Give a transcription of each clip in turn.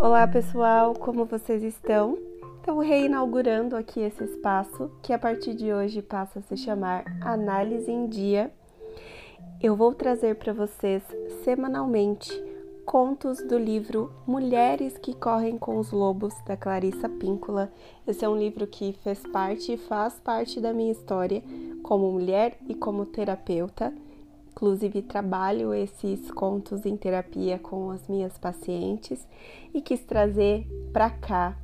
Olá pessoal, como vocês estão? Então, reinaugurando aqui esse espaço que a partir de hoje passa a se chamar Análise em Dia. Eu vou trazer para vocês semanalmente contos do livro Mulheres que Correm com os Lobos, da Clarissa Píncula. Esse é um livro que fez parte e faz parte da minha história como mulher e como terapeuta. Inclusive, trabalho esses contos em terapia com as minhas pacientes e quis trazer para cá,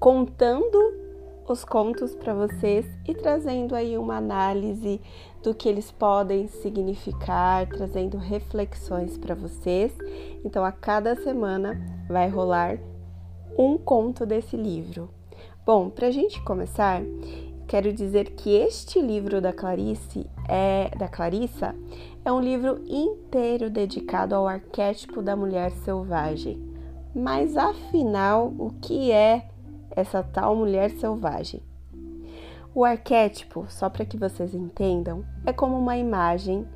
contando os contos para vocês e trazendo aí uma análise do que eles podem significar, trazendo reflexões para vocês. Então, a cada semana vai rolar um conto desse livro. Bom, para a gente começar, quero dizer que este livro da Clarice é da Clarissa é um livro inteiro dedicado ao arquétipo da mulher selvagem. Mas afinal, o que é essa tal mulher selvagem? O arquétipo, só para que vocês entendam, é como uma imagem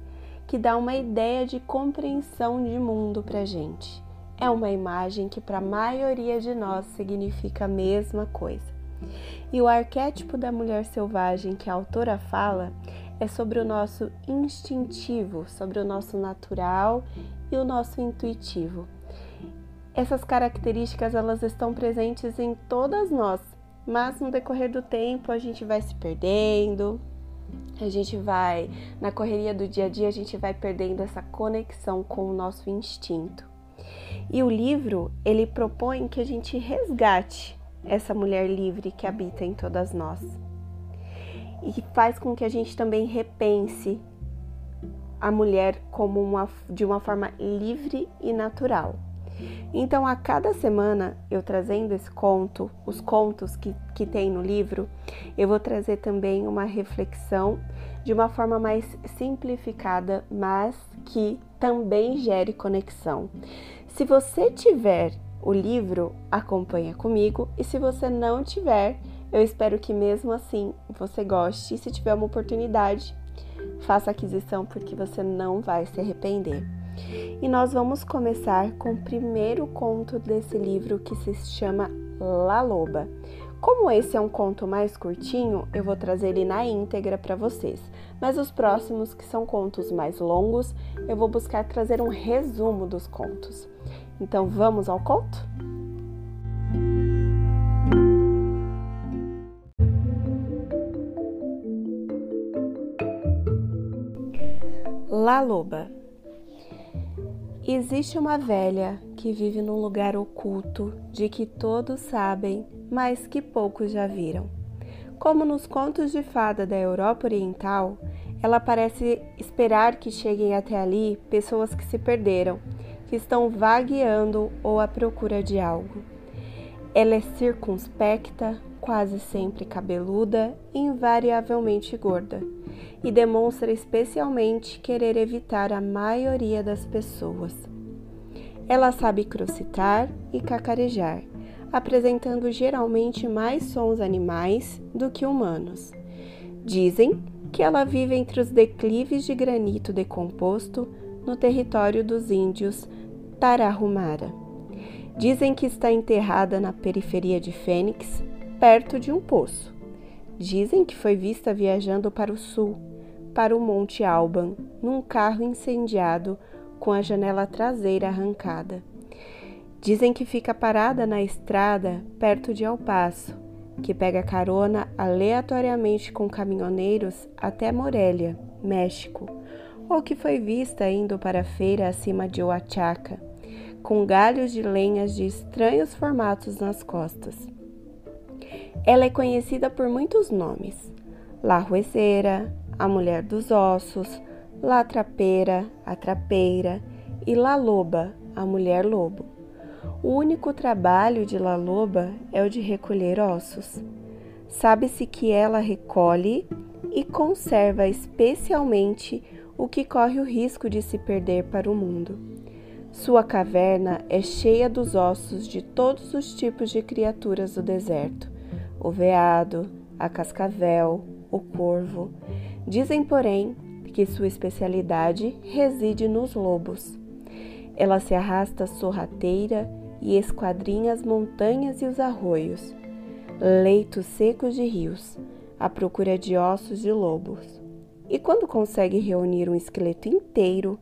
que dá uma ideia de compreensão de mundo para gente. É uma imagem que para a maioria de nós significa a mesma coisa. E o arquétipo da mulher selvagem que a autora fala é sobre o nosso instintivo, sobre o nosso natural e o nosso intuitivo. Essas características elas estão presentes em todas nós, mas no decorrer do tempo a gente vai se perdendo, a gente vai na correria do dia a dia a gente vai perdendo essa conexão com o nosso instinto. E o livro ele propõe que a gente resgate essa mulher livre que habita em todas nós. E faz com que a gente também repense a mulher como uma, de uma forma livre e natural. Então, a cada semana, eu trazendo esse conto, os contos que, que tem no livro, eu vou trazer também uma reflexão de uma forma mais simplificada, mas que também gere conexão. Se você tiver o livro, acompanha comigo e se você não tiver, eu espero que mesmo assim você goste e se tiver uma oportunidade, faça aquisição porque você não vai se arrepender. E nós vamos começar com o primeiro conto desse livro que se chama La Loba. Como esse é um conto mais curtinho, eu vou trazer ele na íntegra para vocês. Mas os próximos, que são contos mais longos, eu vou buscar trazer um resumo dos contos. Então vamos ao conto? La Loba Existe uma velha que vive num lugar oculto de que todos sabem, mas que poucos já viram. Como nos contos de fada da Europa Oriental, ela parece esperar que cheguem até ali pessoas que se perderam que estão vagueando ou à procura de algo. Ela é circunspecta, quase sempre cabeluda e invariavelmente gorda, e demonstra especialmente querer evitar a maioria das pessoas. Ela sabe crocitar e cacarejar, apresentando geralmente mais sons animais do que humanos. Dizem que ela vive entre os declives de granito decomposto no território dos índios Tarahumara. Dizem que está enterrada na periferia de Fênix, perto de um poço. Dizem que foi vista viajando para o sul, para o Monte Alban, num carro incendiado com a janela traseira arrancada. Dizem que fica parada na estrada perto de El Paso, que pega carona aleatoriamente com caminhoneiros até Morelia, México, ou que foi vista indo para a feira acima de Oaxaca, com galhos de lenhas de estranhos formatos nas costas. Ela é conhecida por muitos nomes: La Ruezeira, a Mulher dos Ossos, La Trapeira, a Trapeira e La Loba, a Mulher Lobo. O único trabalho de La Loba é o de recolher ossos. Sabe-se que ela recolhe e conserva especialmente o que corre o risco de se perder para o mundo. Sua caverna é cheia dos ossos de todos os tipos de criaturas do deserto: o veado, a cascavel, o corvo. Dizem, porém, que sua especialidade reside nos lobos. Ela se arrasta sorrateira e esquadrinha as montanhas e os arroios, leitos secos de rios, à procura de ossos de lobos. E quando consegue reunir um esqueleto inteiro,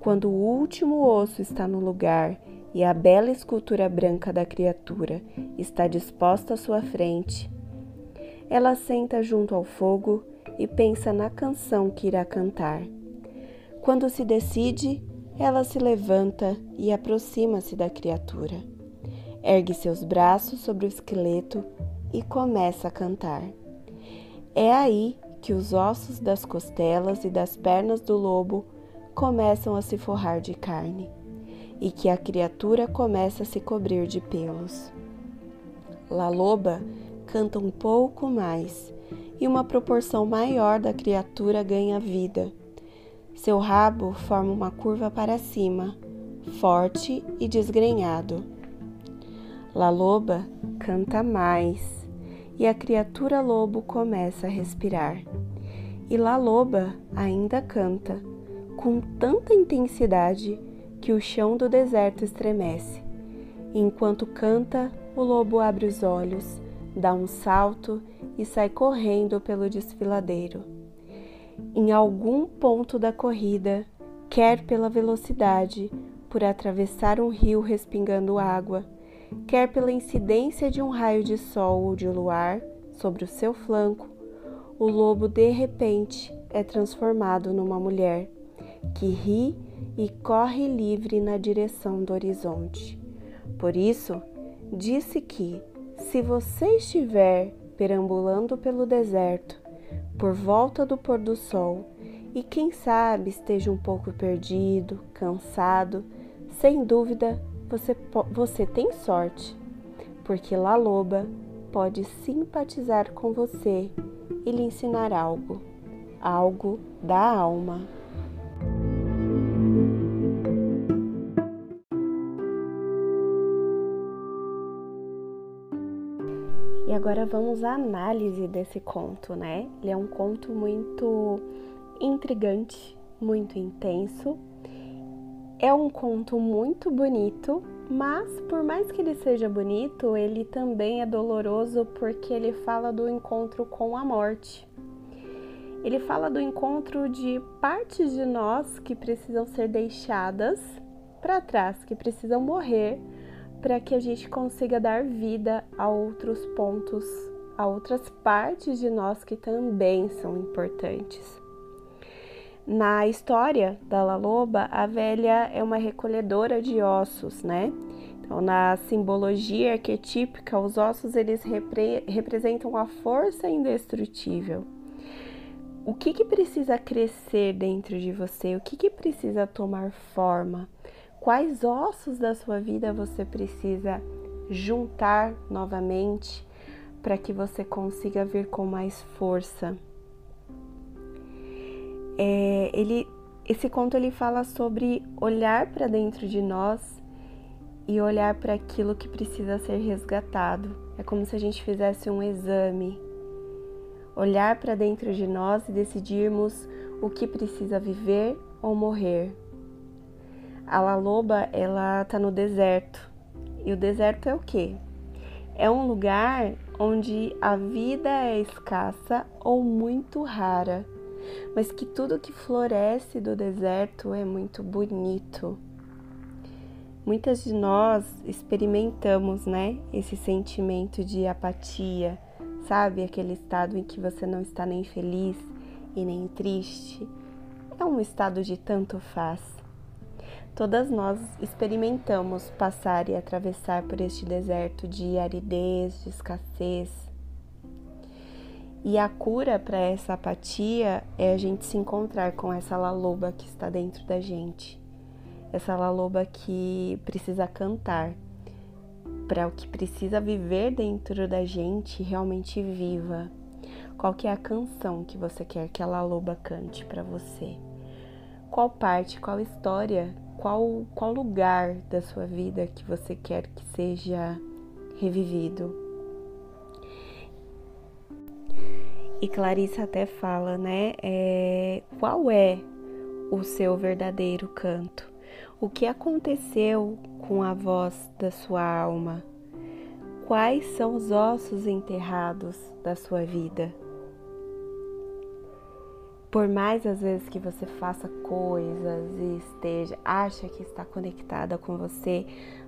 quando o último osso está no lugar e a bela escultura branca da criatura está disposta à sua frente, ela senta junto ao fogo e pensa na canção que irá cantar. Quando se decide, ela se levanta e aproxima-se da criatura. Ergue seus braços sobre o esqueleto e começa a cantar. É aí que os ossos das costelas e das pernas do lobo começam a se forrar de carne e que a criatura começa a se cobrir de pelos. La Loba canta um pouco mais e uma proporção maior da criatura ganha vida seu rabo forma uma curva para cima, forte e desgrenhado. La Loba canta mais e a criatura lobo começa a respirar. E La Loba ainda canta, com tanta intensidade que o chão do deserto estremece. enquanto canta, o lobo abre os olhos, dá um salto e sai correndo pelo desfiladeiro em algum ponto da corrida, quer pela velocidade, por atravessar um rio respingando água, quer pela incidência de um raio de sol ou de luar sobre o seu flanco, o lobo de repente é transformado numa mulher que ri e corre livre na direção do horizonte. Por isso, disse que, se você estiver perambulando pelo deserto por volta do pôr do sol e quem sabe esteja um pouco perdido, cansado, sem dúvida você, você tem sorte, porque La Loba pode simpatizar com você e lhe ensinar algo, algo da alma. Agora vamos à análise desse conto, né? Ele é um conto muito intrigante, muito intenso. É um conto muito bonito, mas por mais que ele seja bonito, ele também é doloroso porque ele fala do encontro com a morte. Ele fala do encontro de partes de nós que precisam ser deixadas para trás, que precisam morrer para que a gente consiga dar vida a outros pontos, a outras partes de nós que também são importantes. Na história da La Loba, a velha é uma recolhedora de ossos, né? Então, na simbologia arquetípica, os ossos eles repre representam a força indestrutível. O que, que precisa crescer dentro de você? O que, que precisa tomar forma? Quais ossos da sua vida você precisa juntar novamente para que você consiga vir com mais força? É, ele, esse conto ele fala sobre olhar para dentro de nós e olhar para aquilo que precisa ser resgatado. É como se a gente fizesse um exame, olhar para dentro de nós e decidirmos o que precisa viver ou morrer. A La Loba, ela tá no deserto. E o deserto é o quê? É um lugar onde a vida é escassa ou muito rara, mas que tudo que floresce do deserto é muito bonito. Muitas de nós experimentamos, né, esse sentimento de apatia, sabe? Aquele estado em que você não está nem feliz e nem triste. É um estado de tanto faz. Todas nós experimentamos passar e atravessar por este deserto de aridez, de escassez. E a cura para essa apatia é a gente se encontrar com essa laloba que está dentro da gente. Essa laloba que precisa cantar, para o que precisa viver dentro da gente realmente viva. Qual que é a canção que você quer que a laloba cante para você? Qual parte, qual história qual, qual lugar da sua vida que você quer que seja revivido. E Clarissa até fala, né? É, qual é o seu verdadeiro canto? O que aconteceu com a voz da sua alma? Quais são os ossos enterrados da sua vida? Por mais às vezes que você faça coisas e esteja, acha que está conectada com você,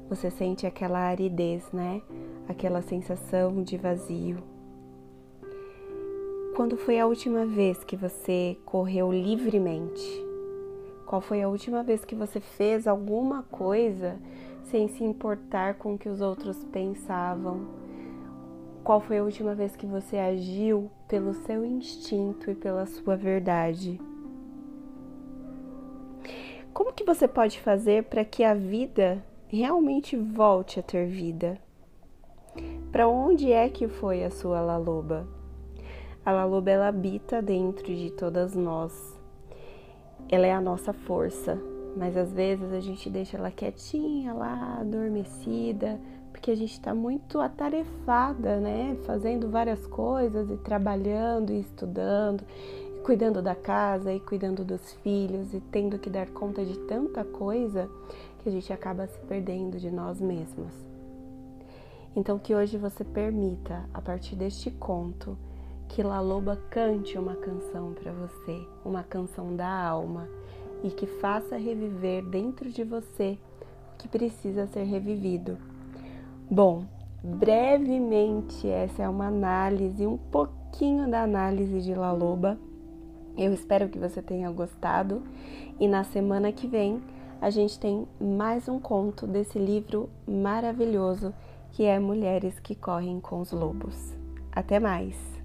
você sente aquela aridez, né? Aquela sensação de vazio. Quando foi a última vez que você correu livremente? Qual foi a última vez que você fez alguma coisa sem se importar com o que os outros pensavam? Qual foi a última vez que você agiu pelo seu instinto e pela sua verdade? Como que você pode fazer para que a vida realmente volte a ter vida? Para onde é que foi a sua laloba? A laloba ela habita dentro de todas nós. Ela é a nossa força, mas às vezes a gente deixa ela quietinha lá, adormecida, porque a gente está muito atarefada, né? Fazendo várias coisas e trabalhando e estudando, e cuidando da casa e cuidando dos filhos e tendo que dar conta de tanta coisa que a gente acaba se perdendo de nós mesmos. Então que hoje você permita, a partir deste conto, que La Loba cante uma canção para você, uma canção da alma, e que faça reviver dentro de você o que precisa ser revivido. Bom, brevemente, essa é uma análise, um pouquinho da análise de La Loba. Eu espero que você tenha gostado e na semana que vem a gente tem mais um conto desse livro maravilhoso que é Mulheres que Correm com os Lobos. Até mais!